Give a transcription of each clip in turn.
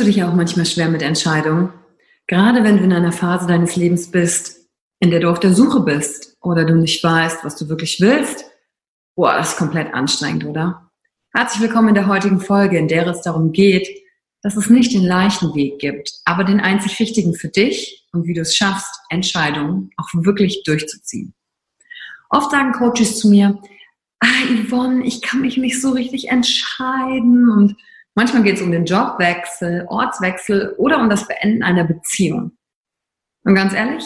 Du dich auch manchmal schwer mit Entscheidungen? Gerade wenn du in einer Phase deines Lebens bist, in der du auf der Suche bist oder du nicht weißt, was du wirklich willst? Boah, das ist komplett anstrengend, oder? Herzlich willkommen in der heutigen Folge, in der es darum geht, dass es nicht den leichten Weg gibt, aber den einzig richtigen für dich und wie du es schaffst, Entscheidungen auch wirklich durchzuziehen. Oft sagen Coaches zu mir, ah, Yvonne, ich kann mich nicht so richtig entscheiden und Manchmal geht es um den Jobwechsel, Ortswechsel oder um das Beenden einer Beziehung. Und ganz ehrlich,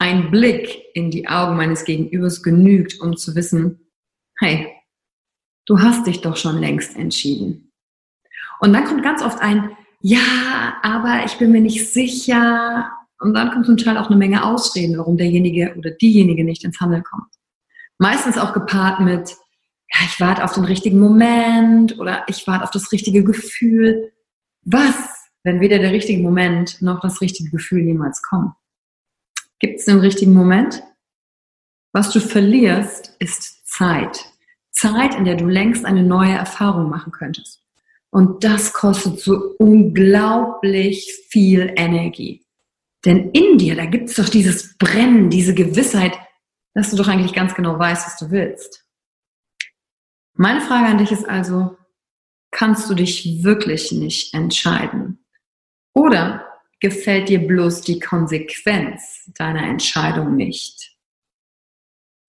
ein Blick in die Augen meines Gegenübers genügt, um zu wissen, hey, du hast dich doch schon längst entschieden. Und dann kommt ganz oft ein, ja, aber ich bin mir nicht sicher. Und dann kommt zum Teil auch eine Menge Ausreden, warum derjenige oder diejenige nicht ins Handeln kommt. Meistens auch gepaart mit, ja, ich warte auf den richtigen Moment oder ich warte auf das richtige Gefühl. Was, wenn weder der richtige Moment noch das richtige Gefühl jemals kommen? Gibt es den richtigen Moment? Was du verlierst, ist Zeit. Zeit, in der du längst eine neue Erfahrung machen könntest. Und das kostet so unglaublich viel Energie. Denn in dir, da gibt es doch dieses Brennen, diese Gewissheit, dass du doch eigentlich ganz genau weißt, was du willst. Meine Frage an dich ist also, kannst du dich wirklich nicht entscheiden? Oder gefällt dir bloß die Konsequenz deiner Entscheidung nicht?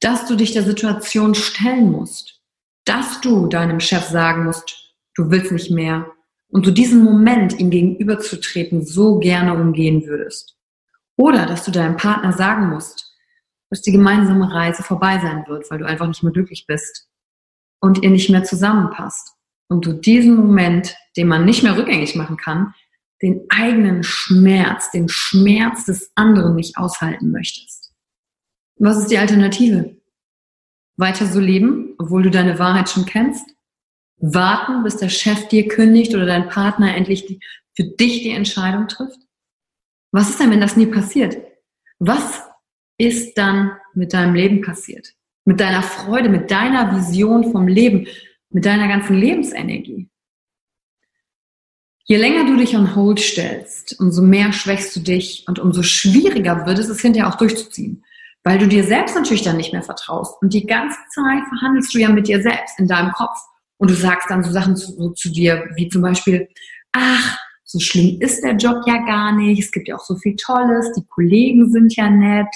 Dass du dich der Situation stellen musst, dass du deinem Chef sagen musst, du willst nicht mehr und du diesen Moment ihm gegenüberzutreten so gerne umgehen würdest. Oder dass du deinem Partner sagen musst, dass die gemeinsame Reise vorbei sein wird, weil du einfach nicht mehr glücklich bist und ihr nicht mehr zusammenpasst. Und du diesen Moment, den man nicht mehr rückgängig machen kann, den eigenen Schmerz, den Schmerz des anderen nicht aushalten möchtest. Was ist die Alternative? Weiter so leben, obwohl du deine Wahrheit schon kennst? Warten, bis der Chef dir kündigt oder dein Partner endlich die, für dich die Entscheidung trifft? Was ist denn, wenn das nie passiert? Was ist dann mit deinem Leben passiert? Mit deiner Freude, mit deiner Vision vom Leben, mit deiner ganzen Lebensenergie. Je länger du dich on hold stellst, umso mehr schwächst du dich und umso schwieriger wird es, es hinterher auch durchzuziehen. Weil du dir selbst natürlich dann nicht mehr vertraust. Und die ganze Zeit verhandelst du ja mit dir selbst in deinem Kopf. Und du sagst dann so Sachen zu, so zu dir, wie zum Beispiel, ach, so schlimm ist der Job ja gar nicht. Es gibt ja auch so viel Tolles. Die Kollegen sind ja nett.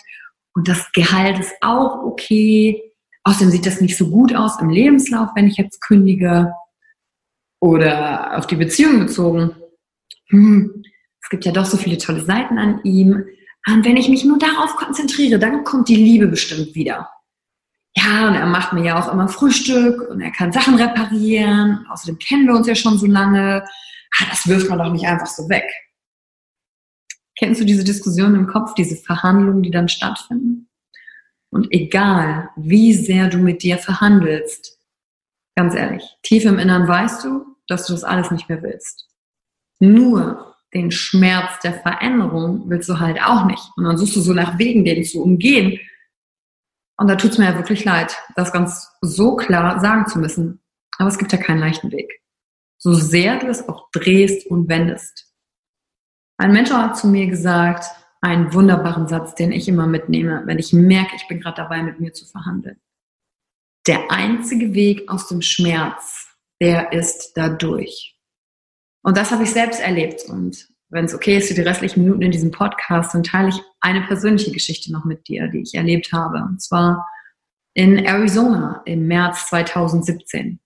Und das Gehalt ist auch okay. Außerdem sieht das nicht so gut aus im Lebenslauf, wenn ich jetzt kündige. Oder auf die Beziehung bezogen. Hm, es gibt ja doch so viele tolle Seiten an ihm. Und wenn ich mich nur darauf konzentriere, dann kommt die Liebe bestimmt wieder. Ja, und er macht mir ja auch immer Frühstück und er kann Sachen reparieren. Außerdem kennen wir uns ja schon so lange. Ah, das wirft man doch nicht einfach so weg. Kennst du diese Diskussion im Kopf, diese Verhandlungen, die dann stattfinden? Und egal, wie sehr du mit dir verhandelst, ganz ehrlich, tief im Innern weißt du, dass du das alles nicht mehr willst. Nur den Schmerz der Veränderung willst du halt auch nicht. Und dann suchst du so nach Wegen, den zu umgehen. Und da tut es mir ja wirklich leid, das ganz so klar sagen zu müssen. Aber es gibt ja keinen leichten Weg. So sehr du es auch drehst und wendest. Ein Mentor hat zu mir gesagt, einen wunderbaren Satz, den ich immer mitnehme, wenn ich merke, ich bin gerade dabei, mit mir zu verhandeln. Der einzige Weg aus dem Schmerz, der ist dadurch. Und das habe ich selbst erlebt. Und wenn es okay ist für die restlichen Minuten in diesem Podcast, dann teile ich eine persönliche Geschichte noch mit dir, die ich erlebt habe. Und zwar in Arizona im März 2017.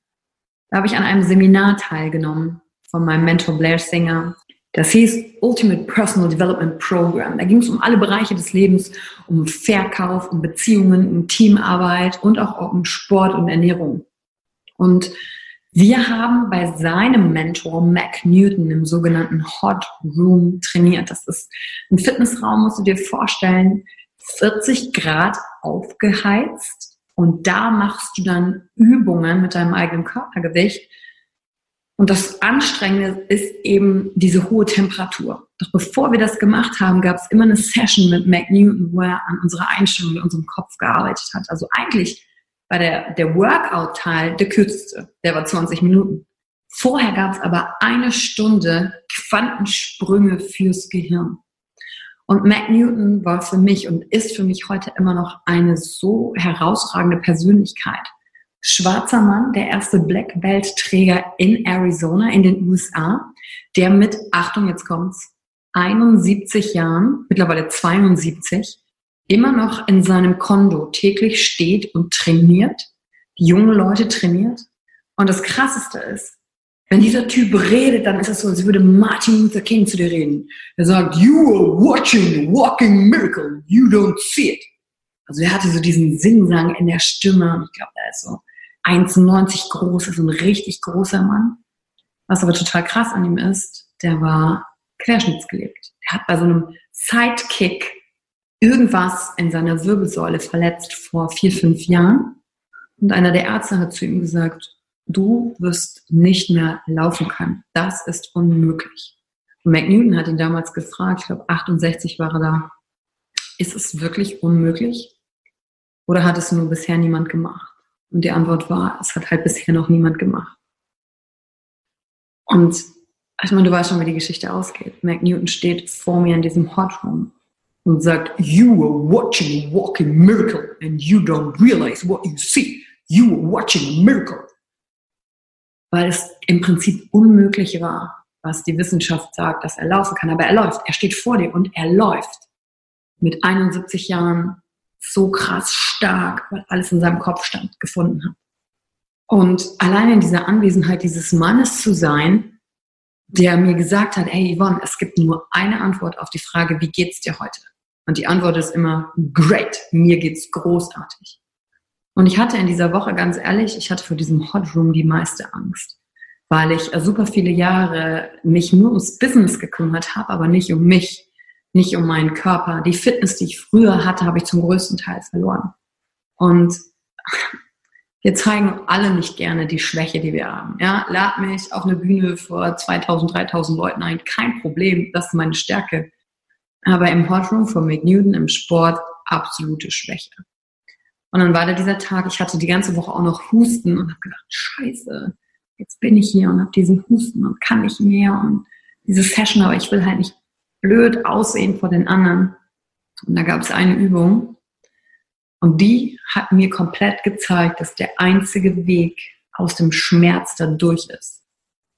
Da habe ich an einem Seminar teilgenommen von meinem Mentor Blair Singer. Das hieß Ultimate Personal Development Program. Da ging es um alle Bereiche des Lebens, um Verkauf, um Beziehungen, um Teamarbeit und auch um Sport und Ernährung. Und wir haben bei seinem Mentor Mac Newton im sogenannten Hot Room trainiert. Das ist ein Fitnessraum, musst du dir vorstellen, 40 Grad aufgeheizt und da machst du dann Übungen mit deinem eigenen Körpergewicht. Und das Anstrengende ist eben diese hohe Temperatur. Doch bevor wir das gemacht haben, gab es immer eine Session mit Mac Newton, wo er an unserer Einstellung in unserem Kopf gearbeitet hat. Also eigentlich war der, der Workout-Teil der kürzeste. Der war 20 Minuten. Vorher gab es aber eine Stunde Quantensprünge fürs Gehirn. Und Mac Newton war für mich und ist für mich heute immer noch eine so herausragende Persönlichkeit. Schwarzer Mann, der erste Black Belt Träger in Arizona in den USA, der mit, Achtung, jetzt kommt's, 71 Jahren, mittlerweile 72, immer noch in seinem Kondo täglich steht und trainiert, junge Leute trainiert. Und das Krasseste ist, wenn dieser Typ redet, dann ist es so, als würde Martin Luther King zu dir reden. Er sagt, you are watching walking miracle, you don't see it. Also er hatte so diesen Singsang in der Stimme ich glaube, er ist so 1,90 groß, ist ein richtig großer Mann. Was aber total krass an ihm ist, der war querschnittsgelebt. Der hat bei so einem Sidekick irgendwas in seiner Wirbelsäule verletzt vor vier, fünf Jahren. Und einer der Ärzte hat zu ihm gesagt, du wirst nicht mehr laufen können. Das ist unmöglich. Und McNewton hat ihn damals gefragt, ich glaube 68 war er da, ist es wirklich unmöglich? Oder hat es nur bisher niemand gemacht? Und die Antwort war, es hat halt bisher noch niemand gemacht. Und ich meine, du weißt schon, wie die Geschichte ausgeht. McNewton steht vor mir in diesem Hot und sagt, you are watching a walking miracle and you don't realize what you see. You are watching a miracle. Weil es im Prinzip unmöglich war, was die Wissenschaft sagt, dass er laufen kann. Aber er läuft. Er steht vor dir und er läuft. Mit 71 Jahren so krass stark, weil alles in seinem Kopf stand, gefunden hat. Und allein in dieser Anwesenheit dieses Mannes zu sein, der mir gesagt hat, hey Yvonne, es gibt nur eine Antwort auf die Frage, wie geht's dir heute? Und die Antwort ist immer, great, mir geht's großartig. Und ich hatte in dieser Woche, ganz ehrlich, ich hatte vor diesem Hot Room die meiste Angst, weil ich super viele Jahre mich nur ums Business gekümmert habe, aber nicht um mich, nicht um meinen Körper. Die Fitness, die ich früher hatte, habe ich zum größten Teil verloren. Und wir zeigen alle nicht gerne die Schwäche, die wir haben. Ja, lad mich auf eine Bühne vor 2000, 3000 Leuten ein. Kein Problem. Das ist meine Stärke. Aber im Hot Room von Mick Newton im Sport absolute Schwäche. Und dann war da dieser Tag, ich hatte die ganze Woche auch noch Husten und habe gedacht, scheiße, jetzt bin ich hier und habe diesen Husten und kann nicht mehr und diese Session, aber ich will halt nicht blöd aussehen vor den anderen. Und da gab es eine Übung, Und die hat mir komplett gezeigt, dass der einzige Weg aus dem Schmerz da durch ist.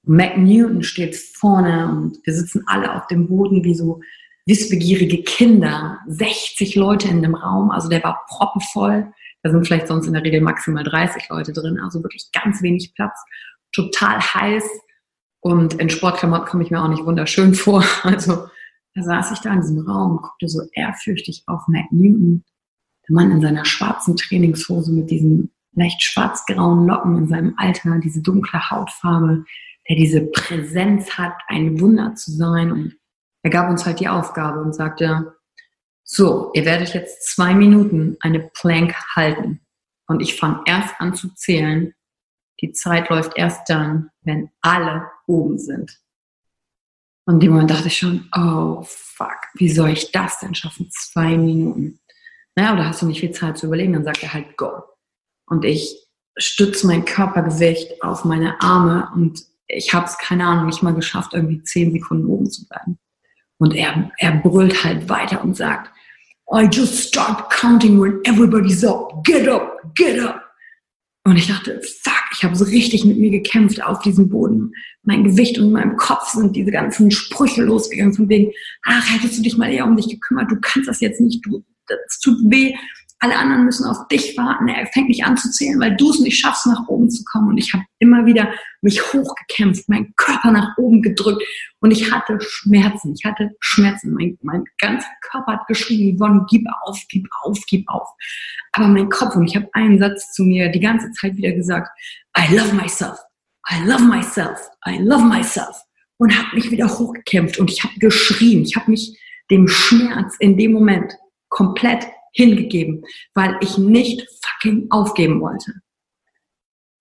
Mac Newton steht vorne und wir sitzen alle auf dem Boden wie so wissbegierige Kinder. 60 Leute in dem Raum, also der war proppenvoll. Da sind vielleicht sonst in der Regel maximal 30 Leute drin, also wirklich ganz wenig Platz. Total heiß und in Sportklamotten komme ich mir auch nicht wunderschön vor. Also da saß ich da in diesem Raum und guckte so ehrfürchtig auf Mac Newton, der Mann in seiner schwarzen Trainingshose mit diesen leicht schwarz-grauen Locken in seinem Alter, diese dunkle Hautfarbe, der diese Präsenz hat, ein Wunder zu sein. Und er gab uns halt die Aufgabe und sagte, so, ihr werdet jetzt zwei Minuten eine Plank halten. Und ich fange erst an zu zählen. Die Zeit läuft erst dann, wenn alle oben sind. Und in dem Moment dachte ich schon, oh fuck, wie soll ich das denn schaffen? Zwei Minuten. Naja, oder hast du nicht viel Zeit zu überlegen? Dann sagt er halt, go. Und ich stütze mein Körpergewicht auf meine Arme und ich habe es, keine Ahnung, nicht mal geschafft, irgendwie zehn Sekunden oben zu bleiben. Und er, er brüllt halt weiter und sagt, I just start counting when everybody's up. Get up, get up. Und ich dachte, fuck, ich habe so richtig mit mir gekämpft auf diesem Boden. Mein Gewicht und meinem Kopf sind diese ganzen Sprüche losgegangen von wegen, ach, hättest du dich mal eher um dich gekümmert, du kannst das jetzt nicht, du, das tut weh, alle anderen müssen auf dich warten. Er fängt nicht an zu zählen, weil du es nicht schaffst, nach oben zu kommen. Und ich habe immer wieder mich hochgekämpft, meinen Körper nach oben gedrückt und ich hatte Schmerzen. Ich hatte Schmerzen. Mein, mein ganzer Körper hat geschrien, Yvonne, gib auf, gib auf, gib auf. Aber mein Kopf, und ich habe einen Satz zu mir die ganze Zeit wieder gesagt, I love myself, I love myself, I love myself. Und habe mich wieder hochgekämpft und ich habe geschrien. Ich habe mich dem Schmerz in dem Moment komplett hingegeben, weil ich nicht fucking aufgeben wollte.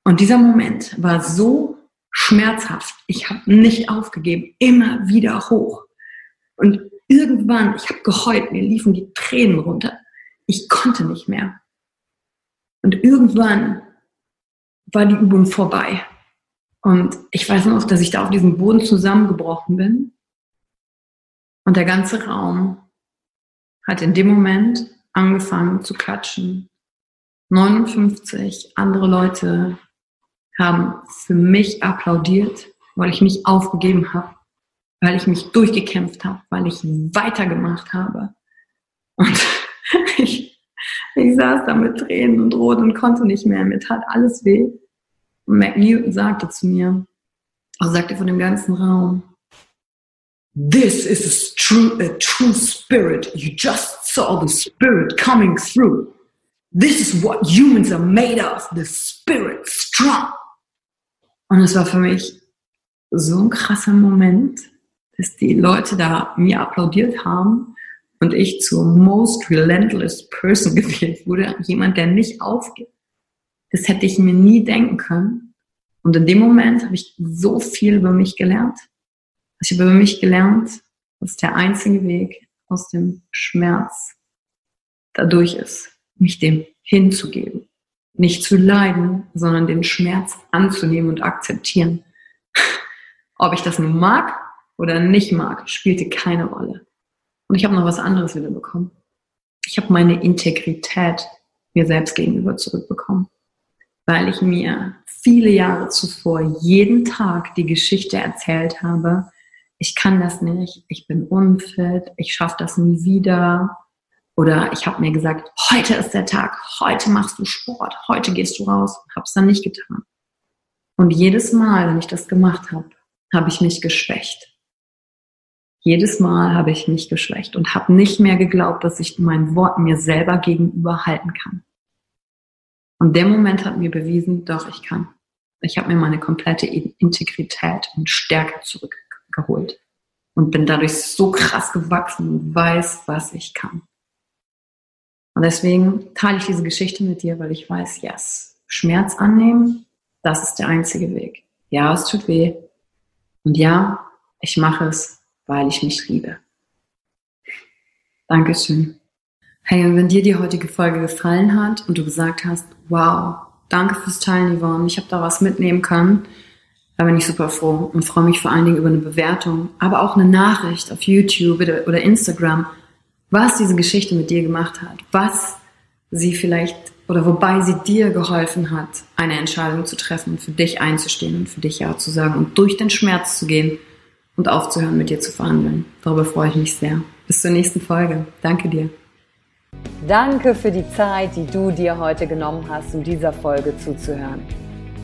Und dieser Moment war so schmerzhaft. Ich habe nicht aufgegeben, immer wieder hoch. Und irgendwann, ich habe geheult, mir liefen die Tränen runter. Ich konnte nicht mehr. Und irgendwann war die Übung vorbei. Und ich weiß noch, dass ich da auf diesem Boden zusammengebrochen bin. Und der ganze Raum hat in dem Moment angefangen zu klatschen. 59 andere Leute haben für mich applaudiert, weil ich nicht aufgegeben habe, weil ich mich durchgekämpft habe, weil ich weitergemacht habe. Und ich, ich saß da mit Tränen und Rot und konnte nicht mehr. Mir tat alles weh. Und Mac Newton sagte zu mir, also sagte von dem ganzen Raum, This is a true, a true spirit. You just saw the spirit coming through. This is what humans are made of, the spirit strong. Und es war für mich so ein krasser Moment, dass die Leute da mir applaudiert haben und ich zur most relentless person gewählt wurde. Jemand, der nicht aufgibt. Das hätte ich mir nie denken können. Und in dem Moment habe ich so viel über mich gelernt. Ich habe über mich gelernt, dass der einzige Weg aus dem Schmerz dadurch ist, mich dem hinzugeben. Nicht zu leiden, sondern den Schmerz anzunehmen und akzeptieren. Ob ich das nun mag oder nicht mag, spielte keine Rolle. Und ich habe noch was anderes wieder bekommen. Ich habe meine Integrität mir selbst gegenüber zurückbekommen, weil ich mir viele Jahre zuvor jeden Tag die Geschichte erzählt habe, ich kann das nicht, ich bin unfit, ich schaffe das nie wieder. Oder ich habe mir gesagt, heute ist der Tag, heute machst du Sport, heute gehst du raus, habe es dann nicht getan. Und jedes Mal, wenn ich das gemacht habe, habe ich mich geschwächt. Jedes Mal habe ich mich geschwächt und habe nicht mehr geglaubt, dass ich mein Wort mir selber gegenüber halten kann. Und der Moment hat mir bewiesen, doch, ich kann. Ich habe mir meine komplette Integrität und Stärke zurück geholt und bin dadurch so krass gewachsen und weiß, was ich kann. Und deswegen teile ich diese Geschichte mit dir, weil ich weiß, yes, Schmerz annehmen, das ist der einzige Weg. Ja, es tut weh. Und ja, ich mache es, weil ich mich liebe. Dankeschön. Hey, und wenn dir die heutige Folge gefallen hat und du gesagt hast, wow, danke fürs Teilen, Yvonne, ich habe da was mitnehmen können, da bin ich super froh und freue mich vor allen Dingen über eine Bewertung, aber auch eine Nachricht auf YouTube oder Instagram, was diese Geschichte mit dir gemacht hat, was sie vielleicht oder wobei sie dir geholfen hat, eine Entscheidung zu treffen für dich einzustehen und für dich Ja zu sagen und durch den Schmerz zu gehen und aufzuhören, mit dir zu verhandeln. Darüber freue ich mich sehr. Bis zur nächsten Folge. Danke dir. Danke für die Zeit, die du dir heute genommen hast, um dieser Folge zuzuhören.